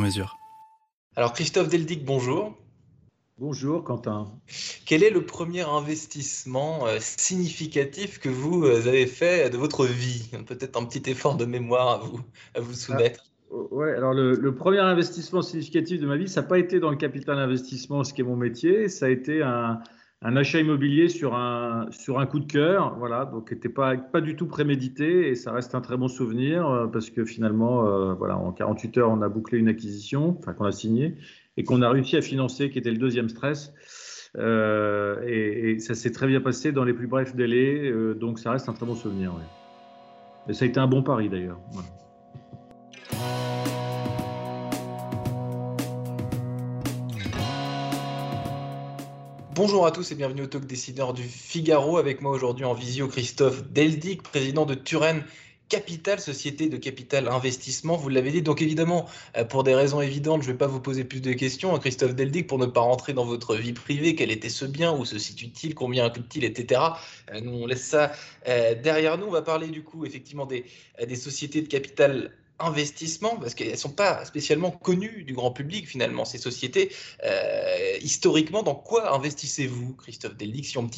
mesure. Alors Christophe Deldic, bonjour. Bonjour Quentin. Quel est le premier investissement euh, significatif que vous euh, avez fait de votre vie? Peut-être un petit effort de mémoire à vous, à vous soumettre. Ah, ouais, alors le, le, premier investissement significatif de ma vie, ça n'a pas été dans le capital investissement, ce qui est mon métier, ça a été un, un achat immobilier sur un, sur un coup de cœur, voilà, donc n'était pas, pas du tout prémédité et ça reste un très bon souvenir euh, parce que finalement, euh, voilà, en 48 heures, on a bouclé une acquisition, enfin qu'on a signé et qu'on a réussi à financer, qui était le deuxième stress. Euh, et, et, ça s'est très bien passé dans les plus brefs délais, euh, donc ça reste un très bon souvenir. Et ça a été un bon pari d'ailleurs. Bonjour à tous et bienvenue au Talk Décideur du Figaro. Avec moi aujourd'hui en visio Christophe Deldic, président de Turenne Capital, société de capital investissement. Vous l'avez dit, donc évidemment, euh, pour des raisons évidentes, je ne vais pas vous poser plus de questions. Hein, Christophe Deldic, pour ne pas rentrer dans votre vie privée, quel était ce bien, où se situe-t-il, combien coûte-t-il, etc. Euh, nous, on laisse ça euh, derrière nous. On va parler du coup, effectivement, des, des sociétés de capital investissement, parce qu'elles ne sont pas spécialement connues du grand public finalement, ces sociétés. Euh, historiquement, dans quoi investissez-vous, Christophe Deldic, si on,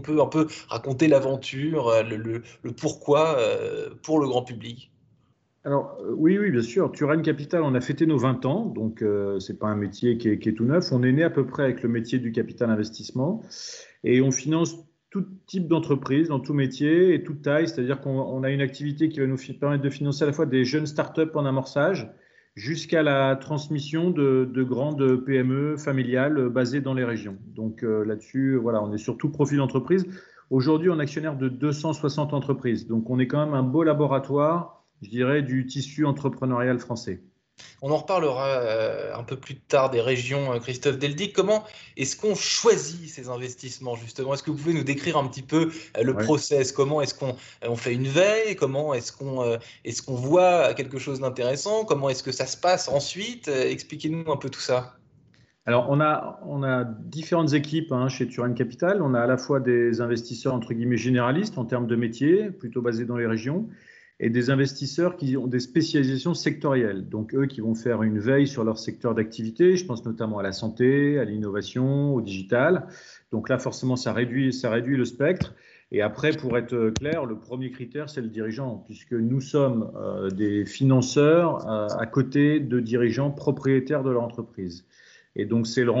peut un peu raconter l'aventure, le, le, le, pourquoi euh, pour le grand public? Alors oui, oui, bien sûr. Turenne Capital, on a fêté nos 20 ans, donc euh, c'est pas un métier qui est, qui est, tout neuf. On est né à peu près avec le métier du capital investissement et on finance tout type d'entreprise, dans tout métier et toute taille. C'est-à-dire qu'on a une activité qui va nous permettre de financer à la fois des jeunes startups en amorçage jusqu'à la transmission de, de, grandes PME familiales basées dans les régions. Donc euh, là-dessus, voilà, on est sur tout profil d'entreprise. Aujourd'hui, on est actionnaire de 260 entreprises. Donc on est quand même un beau laboratoire, je dirais, du tissu entrepreneurial français. On en reparlera euh, un peu plus tard des régions, euh, Christophe Deldic. Comment est-ce qu'on choisit ces investissements, justement? Est-ce que vous pouvez nous décrire un petit peu euh, le ouais. process? Comment est-ce qu'on on fait une veille? Comment est-ce qu'on est qu'on voit quelque chose d'intéressant? Comment est-ce que ça se passe ensuite? Expliquez-nous un peu tout ça. Alors, on a, on a différentes équipes hein, chez Turenne Capital. On a à la fois des investisseurs, entre guillemets, généralistes en termes de métier, plutôt basés dans les régions et des investisseurs qui ont des spécialisations sectorielles. Donc, eux qui vont faire une veille sur leur secteur d'activité. Je pense notamment à la santé, à l'innovation, au digital. Donc là, forcément, ça réduit, ça réduit le spectre. Et après, pour être clair, le premier critère, c'est le dirigeant, puisque nous sommes euh, des financeurs euh, à côté de dirigeants propriétaires de leur entreprise. Et donc, c'est la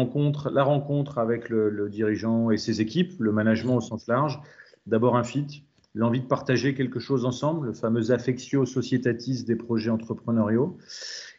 rencontre avec le dirigeant et ses équipes, le management au sens large. D'abord un fit, l'envie de partager quelque chose ensemble, le fameux affectio societatis des projets entrepreneuriaux.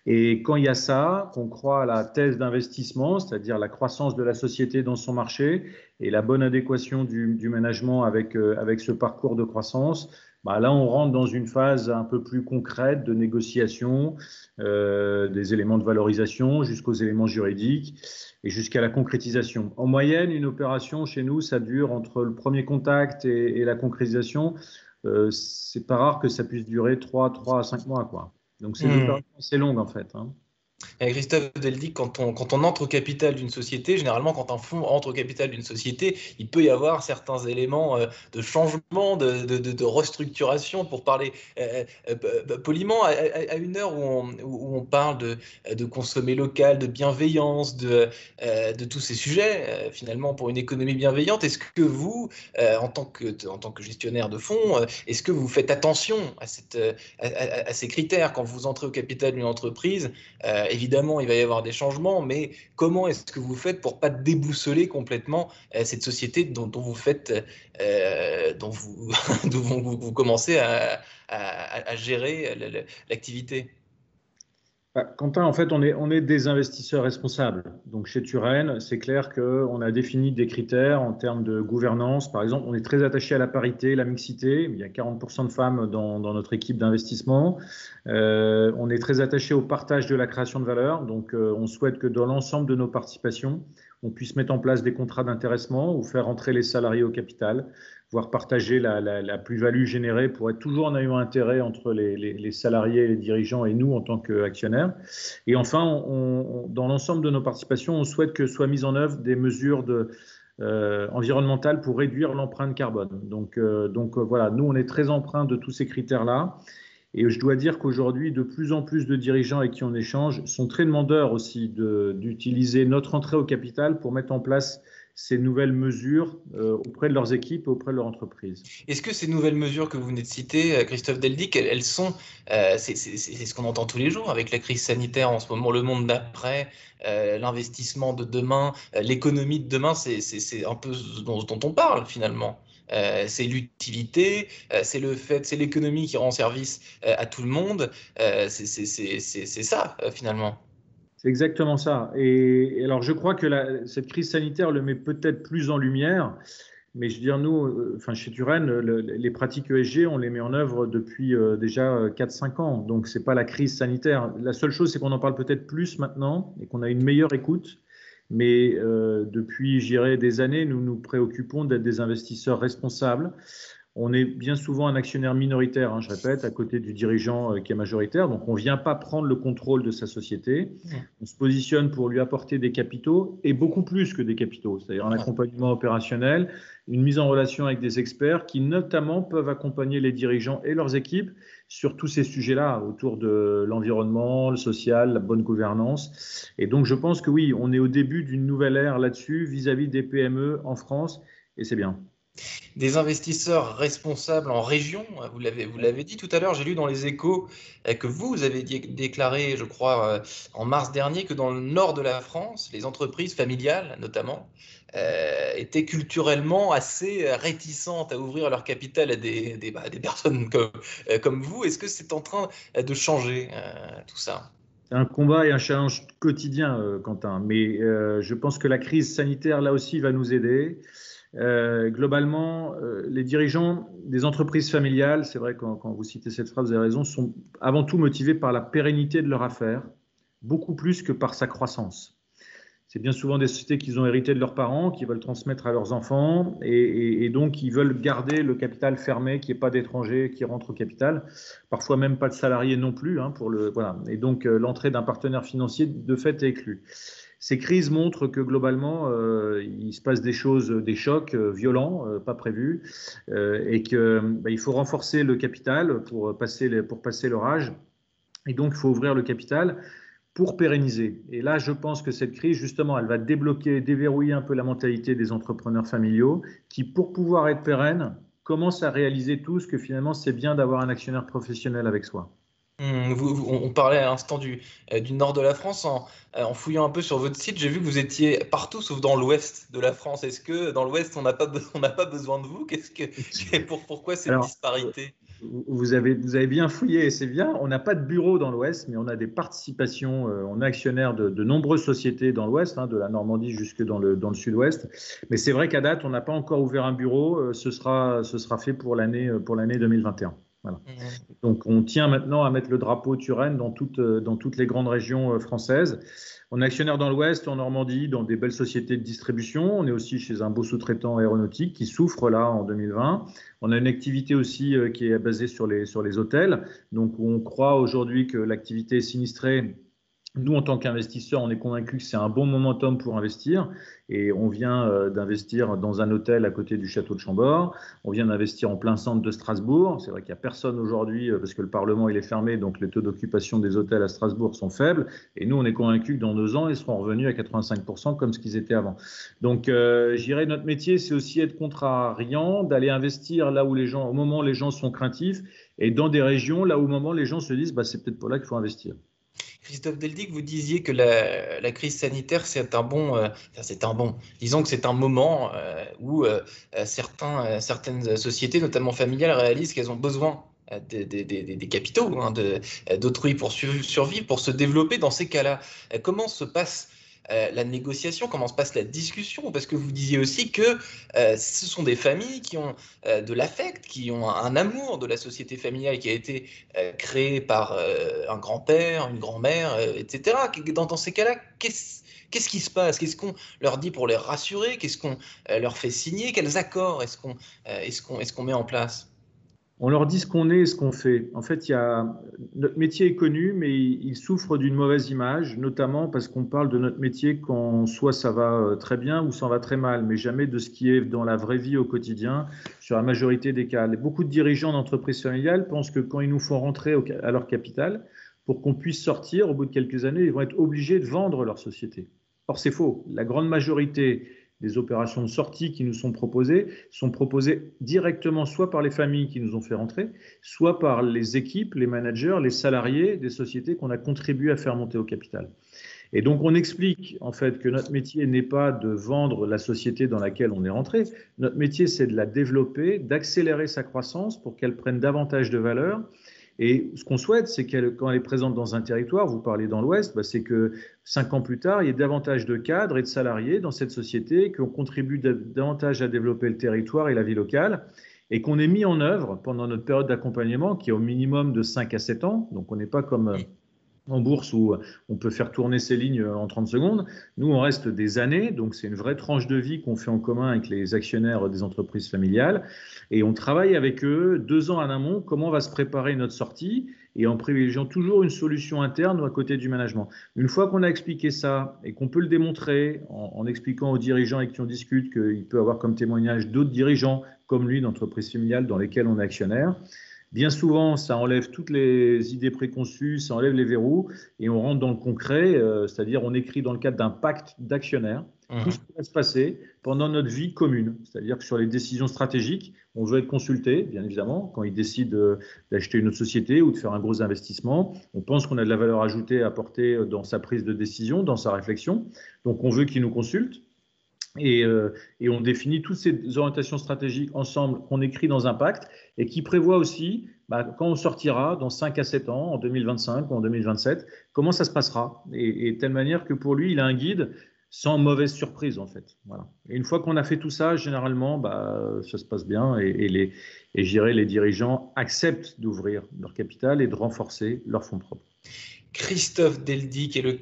Et quand il y a ça, qu'on croit à la thèse d'investissement, c'est-à-dire la croissance de la société dans son marché et la bonne adéquation du, du management avec, euh, avec ce parcours de croissance, bah là, on rentre dans une phase un peu plus concrète de négociation, euh, des éléments de valorisation jusqu'aux éléments juridiques et jusqu'à la concrétisation. En moyenne, une opération chez nous, ça dure entre le premier contact et, et la concrétisation. Euh, c'est pas rare que ça puisse durer 3, 3 à 5 mois. Quoi. Donc, c'est mmh. une opération assez longue, en fait. Hein. Christophe Deldic, quand on, quand on entre au capital d'une société, généralement quand un fonds entre au capital d'une société, il peut y avoir certains éléments euh, de changement, de, restructuration, pour parler euh, euh, poliment, à, une heure où on, parle de, de, consommer local, de bienveillance, de, tous ces sujets, finalement pour une économie bienveillante, est-ce que vous, en, tant que, gestionnaire de fonds, est-ce que vous faites attention à, ces critères? Quand vous entrez au capital d'une entreprise évidemment, il va y avoir des changements, mais comment est-ce que vous faites pour pas déboussoler complètement euh, cette société dont, vous faites, euh, dont vous, commencez à, gérer l'activité? Quentin, en fait, on est, des investisseurs responsables. Donc, chez Turen, c'est clair qu'on a défini des critères en termes de gouvernance. Par exemple, on est très attaché à la parité, la mixité. Il y a 40% de femmes dans, dans notre équipe d'investissement. Euh, on est très attaché au partage de la création de valeur. Donc, euh, on souhaite que dans l'ensemble de nos participations, on puisse mettre en place des contrats d'intéressement ou faire entrer les salariés au capital voire partager la, plus-value générée pour être toujours en ayant intérêt entre les, salariés, les dirigeants et nous en tant qu'actionnaires. Et enfin, dans l'ensemble de nos participations, on souhaite que soient mises en œuvre des mesures euh, environnementales pour réduire l'empreinte carbone. Donc, euh, donc euh, voilà, nous, on est très empreint de tous ces critères-là. Et je dois dire qu'aujourd'hui, de plus en plus de dirigeants avec qui on échange sont très demandeurs aussi d'utiliser notre entrée au capital pour mettre en place ces nouvelles mesures euh, auprès de leurs équipes, auprès de leur entreprise. Est-ce que ces nouvelles mesures que vous venez de citer, euh, Christophe Deldic, elles, sont, euh, c'est ce qu'on entend tous les jours avec la crise sanitaire en ce moment, le monde d'après, l'investissement de demain, l'économie de demain, c'est un peu ce dont, dont on parle finalement. c'est l'utilité, c'est le fait, c'est l'économie qui rend service à tout le monde. c'est ça finalement. C'est exactement ça. Et, alors, je crois que cette crise sanitaire le met peut-être plus en lumière. Mais je veux dire, nous, euh, enfin, chez Turen, les pratiques ESG, on les met en œuvre depuis euh, déjà 4-5 ans. Donc, ce n'est pas la crise sanitaire. La seule chose, c'est qu'on en parle peut-être plus maintenant et qu'on a une meilleure écoute. Mais euh, depuis, j'irai des années, nous nous préoccupons d'être des investisseurs responsables. On est bien souvent un actionnaire minoritaire, hein, je répète, à côté du dirigeant euh, qui est majoritaire. Donc, on ne vient pas prendre le contrôle de sa société. On se positionne pour lui apporter des capitaux et beaucoup plus que des capitaux, c'est-à-dire un accompagnement opérationnel, une mise en relation avec des experts qui, notamment, peuvent accompagner les dirigeants et leurs équipes sur tous ces sujets-là, autour de l'environnement, le social, la bonne gouvernance. Et donc, je pense que oui, on est au début d'une nouvelle ère là-dessus vis-à-vis des PME en France, et c'est bien. Des investisseurs responsables en région, vous l'avez, vous l'avez dit tout à l'heure, j'ai lu dans les échos euh, que vous, avez déclaré, je crois, euh, en mars dernier, que dans le nord de la France, les entreprises familiales notamment, euh, étaient culturellement assez réticentes à ouvrir leur capital à des, des, bah, personnes comme, comme, vous. Est-ce que c'est en train de changer tout ça? C'est un combat et un challenge quotidien, Quentin. Mais je pense que la crise sanitaire, là aussi, va nous aider. Euh, globalement, euh, les dirigeants des entreprises familiales, c'est vrai quand, quand, vous citez cette phrase, vous avez raison, sont avant tout motivés par la pérennité de leur affaire, beaucoup plus que par sa croissance. C'est bien souvent des sociétés qu'ils ont hérité de leurs parents, qui veulent transmettre à leurs enfants, et, donc ils veulent garder le capital fermé, qu'il n'y ait pas d'étrangers qui rentrent au capital, parfois même pas de salariés non plus. Hein, pour le, voilà. Et donc euh, l'entrée d'un partenaire financier de fait est exclue. Ces crises montrent que globalement, euh, il se passe des choses, des chocs euh, violents, euh, pas prévus, et qu'il bah, faut renforcer le capital pour passer, pour passer l'orage. Et donc, il faut ouvrir le capital pour pérenniser. Et là, je pense que cette crise, justement, elle va débloquer, déverrouiller un peu la mentalité des entrepreneurs familiaux qui, pour pouvoir être pérennes, commencent à réaliser tous que finalement, c'est bien d'avoir un actionnaire professionnel avec soi. Hmm, vous, vous, on parlait à l'instant du, euh, nord de la France. Euh, en, fouillant un peu sur votre site, j'ai vu que vous étiez partout sauf dans l'ouest de la France. Est-ce que dans l'ouest, on n'a pas, on pas besoin de vous? Qu'est-ce que, pour, Pourquoi cette disparité? vous avez, vous avez bien fouillé, c'est bien. On n'a pas de bureau dans l'ouest, mais on a des participations, euh, on est actionnaire de, nombreuses sociétés dans l'ouest, hein, de la Normandie jusque dans le, dans le sud-ouest. Mais c'est vrai qu'à date, on n'a pas encore ouvert un bureau. ce, sera, ce sera fait pour l'année 2021. Mm. Donc on tient maintenant à mettre le drapeau Turenne euh, dans, toutes les grandes régions euh, françaises. On est actionnaire dans l'Ouest, en Normandie, dans des belles sociétés de distribution. On est aussi chez un beau sous-traitant aéronautique qui souffre là en 2020. On a une activité aussi euh, qui est basée sur les, sur les hôtels. Donc on croit aujourd'hui que l'activité sinistrée nous, en tant qu'investisseurs, on est convaincus que c'est un bon momentum pour investir. Et on vient euh, d'investir dans un hôtel à côté du château de Chambord. On vient d'investir en plein centre de Strasbourg. C'est vrai qu'il n'y a personne aujourd'hui euh, parce que le Parlement il est fermé, donc les taux d'occupation des hôtels à Strasbourg sont faibles. Et nous, on est convaincus que dans deux ans, ils seront revenus à 85% comme ce qu'ils étaient avant. Donc, euh, j'irai, notre métier, c'est aussi être contrariant, d'aller investir là où les gens, au moment où les gens sont craintifs, et dans des régions là où au moment les gens se disent, bah, c'est peut-être pas là qu'il faut investir. Christophe Deldic, vous disiez que la, crise sanitaire, c'est un bon, euh, c'est un bon, disons que c'est un moment euh, où euh, certaines sociétés, notamment familiales, réalisent qu'elles ont besoin des, des, capitaux hein, d'autrui pour survivre, pour se développer. Dans ces cas-là, comment se passe euh, la négociation, comment se passe la discussion, parce que vous disiez aussi que euh, ce sont des familles qui ont euh, de l'affect, qui ont un, amour de la société familiale qui a été créé par un grand-père, une grand-mère, etc. Dans, ces cas-là, qu'est-ce qui se passe? Qu'est-ce qu'on leur dit pour les rassurer? Qu'est-ce qu'on leur fait signer? Quels accords est-ce qu'on est est qu'on met en place? On leur dit ce qu'on est et ce qu'on fait. En fait, il y a, notre métier est connu, mais il, souffre d'une mauvaise image, notamment parce qu'on parle de notre métier quand soit ça va euh, très bien ou ça va très mal, mais jamais de ce qui est dans la vraie vie au quotidien, sur la majorité des cas. Beaucoup de dirigeants d'entreprises familiales pensent que quand ils nous font rentrer à leur capital, pour qu'on puisse sortir, au bout de quelques années, ils vont être obligés de vendre leur société. Or, c'est faux. La grande majorité des opérations de sortie qui nous sont proposées sont proposées directement soit par les familles qui nous ont fait rentrer, soit par les équipes, les managers, les salariés des sociétés qu'on a contribué à faire monter au capital. Et donc on explique en fait que notre métier n'est pas de vendre la société dans laquelle on est rentré. Notre métier c'est de la développer, d'accélérer sa croissance pour qu'elle prenne davantage de valeur et ce qu'on souhaite, c'est qu'elle, quand elle est présente dans un territoire, vous parlez dans l'Ouest, bah, c'est que cinq ans plus tard, il y ait davantage de cadres et de salariés dans cette société, qu'on contribue davantage à développer le territoire et la vie locale, et qu'on ait mis en œuvre pendant notre période d'accompagnement, qui est au minimum de 5 à 7 ans, donc on n'est pas comme en bourse où on peut faire tourner ces lignes en 30 secondes. Nous, on reste des années, donc c'est une vraie tranche de vie qu'on fait en commun avec les actionnaires des entreprises familiales. Et on travaille avec eux deux ans en amont, comment va se préparer notre sortie, et en privilégiant toujours une solution interne à côté du management. Une fois qu'on a expliqué ça et qu'on peut le démontrer en, expliquant aux dirigeants avec qui on discute qu'il peut avoir comme témoignage d'autres dirigeants comme lui d'entreprises familiales dans lesquelles on est actionnaire, Bien souvent, ça enlève toutes les idées préconçues, ça enlève les verrous et on rentre dans le concret, euh, c'est-à-dire on écrit dans le cadre d'un pacte d'actionnaires mmh. tout ce qui va se passer pendant notre vie commune. C'est-à-dire que sur les décisions stratégiques, on veut être consulté, bien évidemment, quand ils décident euh, d'acheter une autre société ou de faire un gros investissement. On pense qu'on a de la valeur ajoutée à apporter euh, dans sa prise de décision, dans sa réflexion. Donc on veut qu'ils nous consultent. Euh, et, on définit toutes ces orientations stratégiques ensemble qu'on écrit dans un pacte et qui prévoit aussi, bah, quand on sortira dans 5 à 7 ans, en 2025 ou en 2027, comment ça se passera. Et, de telle manière que pour lui, il a un guide sans mauvaise surprise en fait. Voilà. Et une fois qu'on a fait tout ça, généralement, bah, ça se passe bien et, les, et les dirigeants acceptent d'ouvrir leur capital et de renforcer leurs fonds propres. Christophe Deldy, qui est le,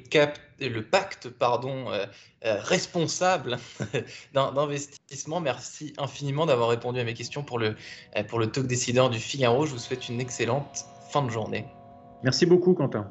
le pacte pardon, euh, euh, responsable d'investissement. Merci infiniment d'avoir répondu à mes questions pour le, euh, pour le talk décideur du Figaro. Je vous souhaite une excellente fin de journée. Merci beaucoup, Quentin.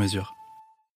mesure.